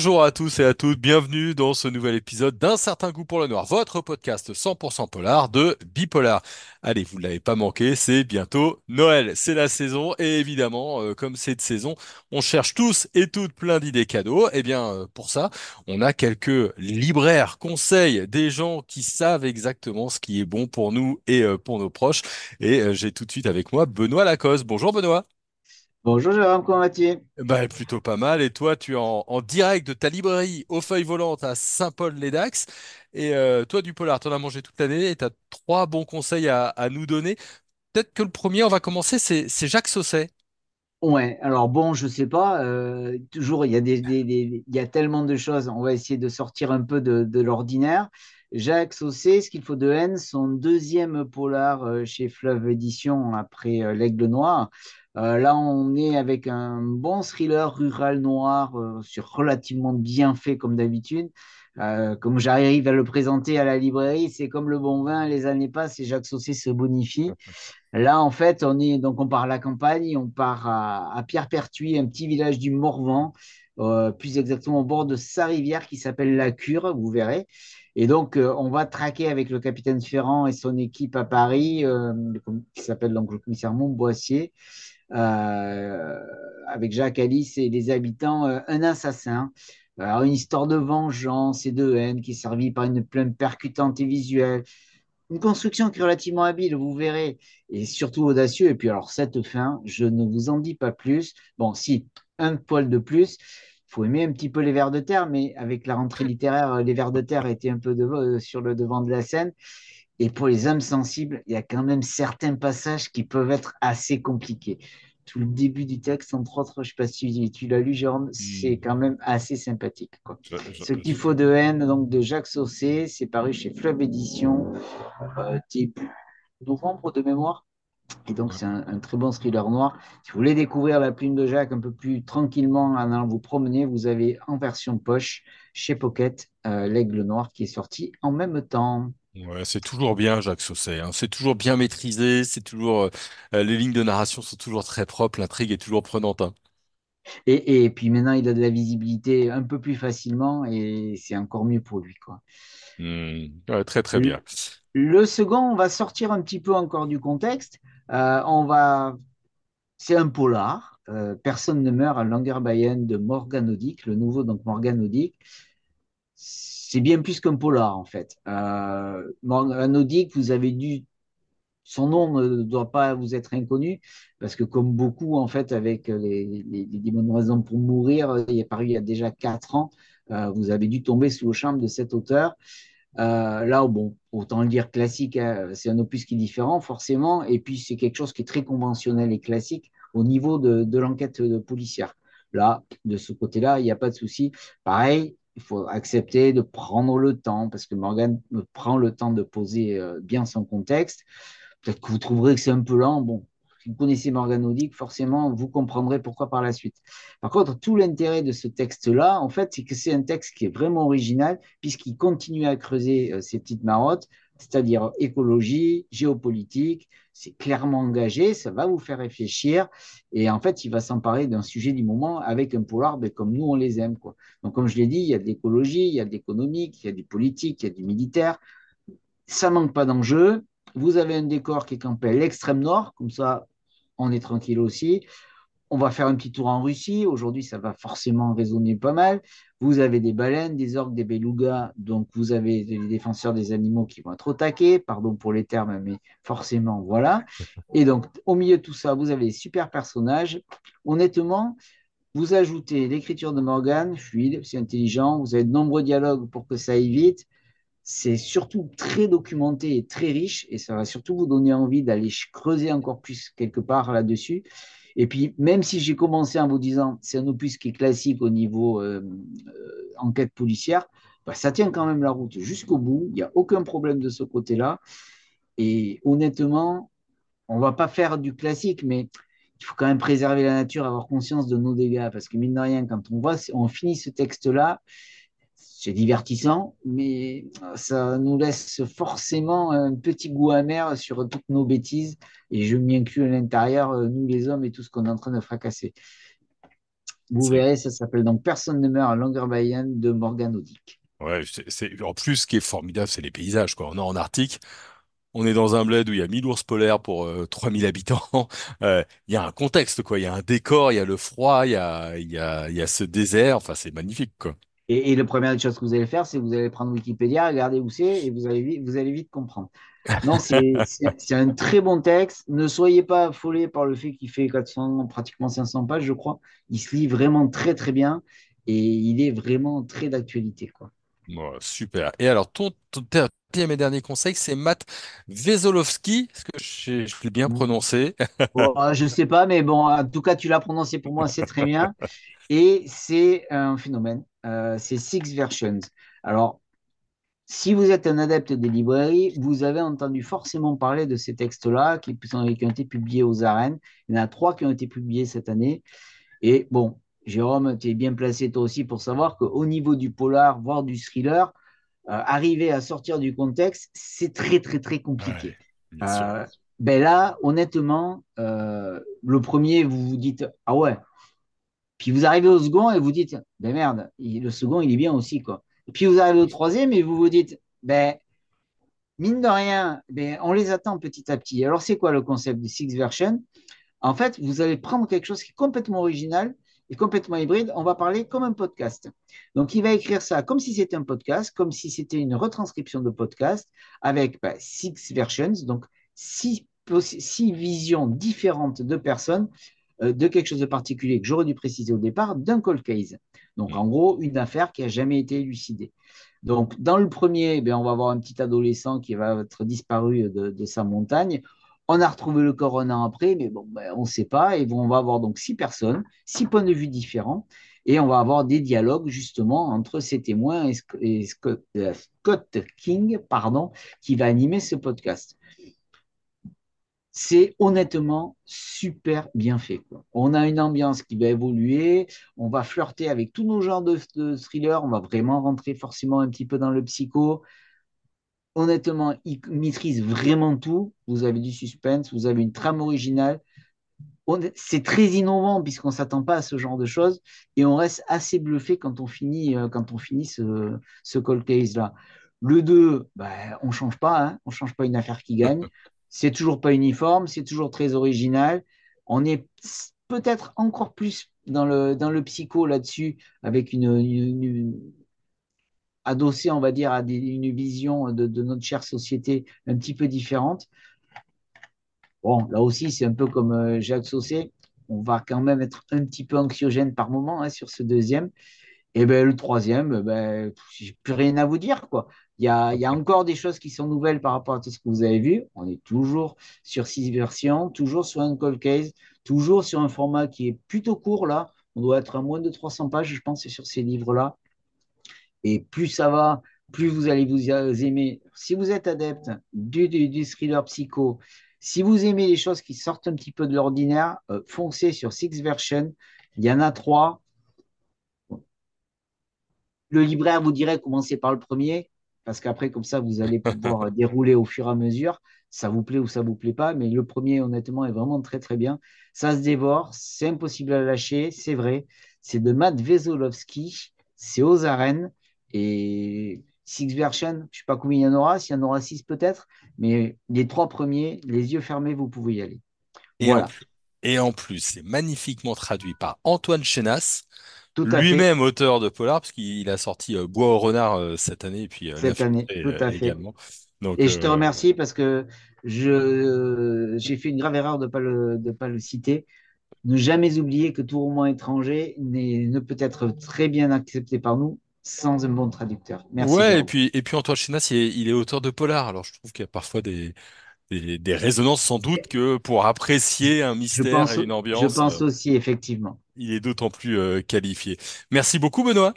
Bonjour à tous et à toutes, bienvenue dans ce nouvel épisode d'Un certain goût pour le noir, votre podcast 100% polar de Bipolar. Allez, vous ne l'avez pas manqué, c'est bientôt Noël, c'est la saison et évidemment, euh, comme c'est de saison, on cherche tous et toutes plein d'idées cadeaux. Et bien, euh, pour ça, on a quelques libraires, conseils, des gens qui savent exactement ce qui est bon pour nous et euh, pour nos proches. Et j'ai tout de suite avec moi Benoît Lacoste. Bonjour Benoît. Bonjour Jérôme, comment vas-tu? Bah, plutôt pas mal. Et toi, tu es en, en direct de ta librairie aux feuilles volantes à Saint-Paul-les-Dax. Et euh, toi, du polar, t'en as mangé toute l'année et tu as trois bons conseils à, à nous donner. Peut-être que le premier, on va commencer, c'est c'est Jacques Sausset. Ouais, alors bon, je sais pas, euh, toujours il y a des, des- des- il y a tellement de choses, on va essayer de sortir un peu de, de l'ordinaire. Jacques Saucé, Ce qu'il faut de haine, son deuxième polar euh, chez Fleuve Édition après euh, L'Aigle Noir. Euh, là, on est avec un bon thriller rural noir euh, sur relativement bien fait comme d'habitude. Euh, comme j'arrive à le présenter à la librairie, c'est comme le bon vin, les années passent et Jacques Saucé se bonifie. Là, en fait, on est donc on part à la campagne, on part à, à Pierre-Pertuis, un petit village du Morvan, euh, plus exactement au bord de sa rivière qui s'appelle la Cure, vous verrez. Et donc, euh, on va traquer avec le capitaine Ferrand et son équipe à Paris, euh, qui s'appelle donc le commissaire Montboissier, avec Jacques Alice et les habitants, un assassin. Alors, une histoire de vengeance et de haine qui est servie par une plainte percutante et visuelle une construction qui est relativement habile, vous verrez, et surtout audacieux. Et puis alors, cette fin, je ne vous en dis pas plus. Bon, si, un poil de plus. Il faut aimer un petit peu les vers de terre, mais avec la rentrée littéraire, les vers de terre étaient un peu de, euh, sur le devant de la scène. Et pour les âmes sensibles, il y a quand même certains passages qui peuvent être assez compliqués. Tout le début du texte, entre autres, je ne sais pas si tu l'as lu, Jérôme, c'est Hmm. quand même assez sympathique. Quoi. Je- je- Ce qu'il faut de haine, donc de Jacques Saucé, c'est paru chez Fleuve Édition euh, début novembre de mémoire. Et donc, c'est un, un très bon thriller noir. Si vous voulez découvrir La Plume de Jacques un peu plus tranquillement en allant vous promener, vous avez en version poche chez Pocket euh, L'Aigle Noir qui est sorti en même temps. Ouais, c'est toujours bien, Jacques Sausset. hein. C'est toujours bien maîtrisé. C'est toujours euh, euh, les lignes de narration sont toujours très propres. L'intrigue est toujours prenante. hein. Et, et puis maintenant, il a de la visibilité un peu plus facilement et c'est encore mieux pour lui, quoi. Ouais, très très Le, bien. le second, on va sortir un petit peu encore du contexte. Euh, on va C'est un polar. Euh, Personne ne meurt à Langerbayern de Morgan Odick, le nouveau donc Morgan. C'est bien plus qu'un polar en fait. Euh, Morgan Odick, vous avez dû, son nom ne doit pas vous être inconnu parce que comme beaucoup en fait avec les bonnes raisons pour mourir, il est paru il y a déjà quatre ans. Euh, vous avez dû tomber sous le charme de cet auteur. Euh, là, bon, autant le dire classique, hein, c'est un opus qui est différent forcément, et puis c'est quelque chose qui est très conventionnel et classique au niveau de, l'enquête policière. Là, de ce côté-là, il n'y a pas de souci. Pareil, il faut accepter de prendre le temps, parce que Morgan prend le temps de poser euh, bien son contexte. Peut-être que vous trouverez que c'est un peu lent. Bon, si vous connaissez Morgan Odick, forcément, vous comprendrez pourquoi par la suite. Par contre, tout l'intérêt de ce texte-là, en fait, c'est que c'est un texte qui est vraiment original, puisqu'il continue à creuser euh, ces petites marottes, c'est-à-dire écologie, géopolitique. C'est clairement engagé, ça va vous faire réfléchir. Et en fait, il va s'emparer d'un sujet du moment avec un polar ben, comme nous, on les aime. Quoi. Donc, comme je l'ai dit, il y a de l'écologie, il y a de l'économique, il y a du politique, il y a du militaire. Ça manque pas d'enjeu. Vous avez un décor qui est campé à l'extrême nord, comme ça, on est tranquille aussi. On va faire un petit tour en Russie. Aujourd'hui, ça va forcément résonner pas mal. Vous avez des baleines, des orques, des belugas. Donc, vous avez les défenseurs des animaux qui vont être au taquet. Pardon pour les termes, mais forcément, voilà. Et donc, au milieu de tout ça, vous avez des super personnages. Honnêtement, vous ajoutez l'écriture de Morgan, fluide, c'est intelligent. Vous avez de nombreux dialogues pour que ça aille vite. C'est surtout très documenté et très riche, et ça va surtout vous donner envie d'aller creuser encore plus quelque part là-dessus. Et puis, même si j'ai commencé en vous disant c'est un opus qui est classique au niveau euh, euh, enquête policière, bah, ça tient quand même la route jusqu'au bout. Il n'y a aucun problème de ce côté-là. Et honnêtement, on ne va pas faire du classique, mais il faut quand même préserver la nature, avoir conscience de nos dégâts. Parce que mine de rien, quand on voit, on finit ce texte-là, c'est divertissant, mais ça nous laisse forcément un petit goût amer sur toutes nos bêtises. Et je m'y inclus à l'intérieur, nous les hommes, et tout ce qu'on est en train de fracasser. Vous verrez, ça s'appelle donc Personne ne meurt à Longyearbyen de Morgan Odick. ouais, c'est c'est- en plus ce qui est formidable, c'est les paysages quoi. On est en Arctique, on est dans un bled où il y a 1000 ours polaires pour euh, 3000 habitants. Euh, Il y a un contexte quoi, il y a un décor, il y a le froid, il y a il y a il y a ce désert. Enfin, c'est magnifique quoi. Et, et la première chose que vous allez faire, c'est que vous allez prendre Wikipédia, regarder où c'est, et vous allez, vite- vous allez vite comprendre. Non, c'est un très bon texte. Ne soyez pas affolés par le fait qu'il fait 400, pratiquement 500 pages, je crois. Il se lit vraiment très, très bien, et il est vraiment très d'actualité, quoi. Bon, super. Et alors, ton, ton et dernier conseil, c'est Matt Wesolowski. Est-ce que je, je l'ai bien prononcé? Bon, euh, je sais pas, mais bon, en tout cas, tu l'as prononcé pour moi, c'est très bien. Et c'est un phénomène. Euh, c'est Six Versions. Alors, si vous êtes un adepte des librairies, vous avez entendu forcément parler de ces textes-là qui, ont été publiés aux arènes. Il y en a trois qui ont été publiés cette année. Et bon, Jérôme, tu es bien placé toi aussi pour savoir qu'au niveau du polar, voire du thriller, euh, arriver à sortir du contexte, c'est très, très, très compliqué. Euh, ben là, honnêtement, le premier, vous vous dites, ah ouais. Puis vous arrivez au second et vous dites, ben merde, le second, il est bien aussi, quoi. Et puis vous arrivez au troisième et vous vous dites, ben, mine de rien, ben, on les attend petit à petit. Alors, c'est quoi le concept du Six Version? En fait, vous allez prendre quelque chose qui est complètement original et complètement hybride. On va parler comme un podcast. Donc, il va écrire ça comme si c'était un podcast, comme si c'était une retranscription de podcast avec bah, six versions, donc six, six visions différentes de personnes de quelque chose de particulier que j'aurais dû préciser au départ, d'un cold case. Donc, Mm. en gros, une affaire qui n'a jamais été élucidée. Donc, dans le premier, eh bien, on va avoir un petit adolescent qui va être disparu de, de sa montagne. On a retrouvé le corps un an après, mais bon, ben, on ne sait pas. Et on va avoir donc six personnes, six points de vue différents. Et on va avoir des dialogues justement entre ces témoins et, euh, Scott King, pardon, qui va animer ce podcast. C'est honnêtement super bien fait. On a une ambiance qui va évoluer, on va flirter avec tous nos genres de, thrillers, on va vraiment rentrer forcément un petit peu dans le psycho. Honnêtement, il maîtrise vraiment tout. Vous avez du suspense, vous avez une trame originale. C'est très innovant puisqu'on ne s'attend pas à ce genre de choses et on reste assez bluffé quand on finit, euh, quand on finit ce, ce cold case-là. Le 2, ben, on ne change pas, hein, on ne change pas une affaire qui gagne. C'est toujours pas uniforme, c'est toujours très original. On est peut-être encore plus dans le, dans le psycho là-dessus, avec une, une- adossé, on va dire, à une vision de, notre chère société un petit peu différente. Bon, là aussi, c'est un peu comme euh, Jacques Saucé. On va quand même être un petit peu anxiogène par moment hein, sur ce deuxième. Et ben, le troisième, ben, j'ai plus rien à vous dire, quoi. Il y a, y a encore des choses qui sont nouvelles par rapport à tout ce que vous avez vu. On est toujours sur six versions, toujours sur un cold case, toujours sur un format qui est plutôt court, là. On doit être à moins de 300 pages, je pense, sur ces livres-là. Et plus ça va, plus vous allez vous aimer. Si vous êtes adepte du, thriller psycho, si vous aimez les choses qui sortent un petit peu de l'ordinaire, euh, foncez sur Six Version. Il y en a trois. Le libraire vous dirait commencez par le premier, parce qu'après, comme ça, vous allez pouvoir dérouler au fur et à mesure. Ça vous plaît ou ça vous plaît pas, mais le premier, honnêtement, est vraiment très très bien. Ça se dévore, c'est impossible à lâcher, c'est vrai. C'est de Matt Wesolowski, c'est aux arènes. Et Six Version, je ne sais pas combien il y en aura, s'il y en aura six peut-être, mais les trois premiers, les yeux fermés, vous pouvez y aller. Et en Voilà, plus, et en plus, c'est magnifiquement traduit par Antoine Chenas, lui-même auteur de polar, parce qu'il a sorti euh, Bois au renard euh, cette année, et puis euh, cette année, tout à fait. Donc, Et je te remercie parce que je, j'ai fait une grave erreur de ne pas le, de pas le citer. Ne jamais oublier que tout roman étranger ne peut être très bien accepté par nous sans un bon traducteur. Merci, ouais, et puis, et puis Antoine Chenas, il est, il est auteur de polar, alors je trouve qu'il y a parfois des, des, des résonances, sans doute que pour apprécier un Je mystère pense, et une je ambiance, euh, pense aussi, effectivement. Il est d'autant plus euh, qualifié. Merci beaucoup, Benoît.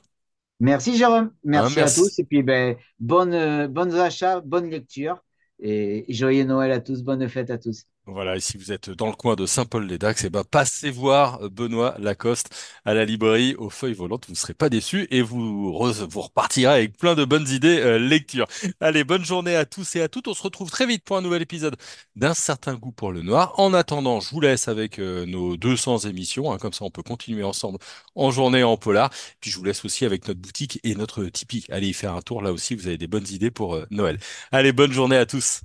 Merci, Jérôme. Hein, Merci à tous. Et puis, ben, bonne, euh, bonnes achats, bonne lecture. Et joyeux Noël à tous. Bonne fête à tous. Voilà, et si vous êtes dans le coin de Saint-Paul-les-Dax, eh ben, passez voir euh, Benoît Lacoste à la librairie aux feuilles volantes. Vous ne serez pas déçus et vous, re- vous repartirez avec plein de bonnes idées euh, lecture. Allez, bonne journée à tous et à toutes. On se retrouve très vite pour un nouvel épisode d'un certain goût pour le noir. En attendant, je vous laisse avec euh, nos 200 émissions. hein, comme ça, on peut continuer ensemble en journée en polar. Puis je vous laisse aussi avec notre boutique et notre Tipeee. Allez y faire un tour là aussi. Vous avez des bonnes idées pour Noël. Allez, bonne journée à tous.